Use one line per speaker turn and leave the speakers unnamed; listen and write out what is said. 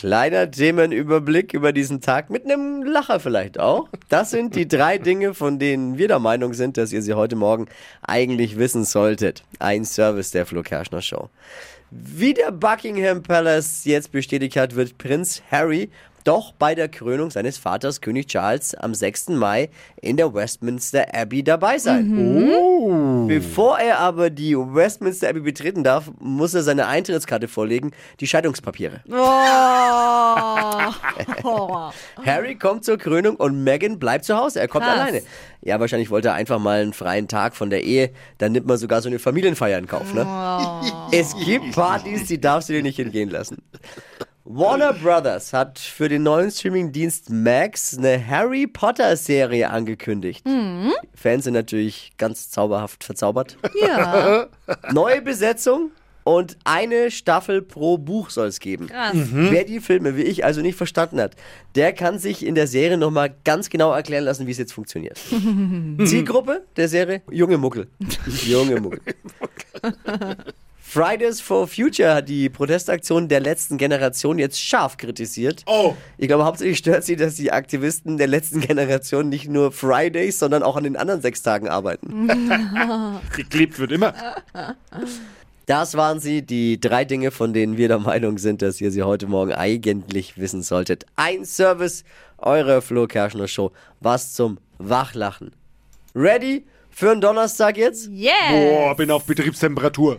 Kleiner Themenüberblick über diesen Tag mit einem Lacher vielleicht auch. Das sind die drei Dinge, von denen wir der Meinung sind, dass ihr sie heute Morgen eigentlich wissen solltet. Ein Service der Flo Kerschner Show. Wie der Buckingham Palace jetzt bestätigt hat, wird Prinz Harry doch bei der Krönung seines Vaters König Charles am 6. Mai in der Westminster Abbey dabei sein.
Oh.
Bevor er aber die Westminster Abbey betreten darf, muss er seine Eintrittskarte vorlegen, die Scheidungspapiere.
Oh.
Harry kommt zur Krönung und Meghan bleibt zu Hause. Er kommt
Krass.
alleine. Ja, wahrscheinlich wollte er einfach mal einen freien Tag von der Ehe. Dann nimmt man sogar so eine Familienfeier in Kauf, ne? Es gibt Partys, die darfst du dir nicht entgehen lassen. Warner Brothers hat für den neuen Streamingdienst Max eine Harry Potter Serie angekündigt. Fans sind natürlich ganz zauberhaft verzaubert.
Ja,
Neue Besetzung und eine Staffel pro Buch soll es geben.
krass.
Wer die Filme wie ich also nicht verstanden hat, der kann sich in der Serie nochmal ganz genau erklären lassen, wie es jetzt funktioniert. Zielgruppe der Serie? Junge Muckel. Junge Muckel. Fridays for Future hat die Protestaktion der letzten Generation jetzt scharf kritisiert.
Oh.
Ich glaube, hauptsächlich stört sie, dass die Aktivisten der letzten Generation nicht nur Fridays, sondern auch an den anderen sechs Tagen arbeiten.
Geklebt wird immer.
Das waren sie, die drei Dinge, von denen wir der Meinung sind, dass ihr sie heute Morgen eigentlich wissen solltet. Ein Service eurer Flo Kerschner Show. Was zum Wachlachen. Ready für einen Donnerstag jetzt?
Yeah.
Boah, bin auf Betriebstemperatur.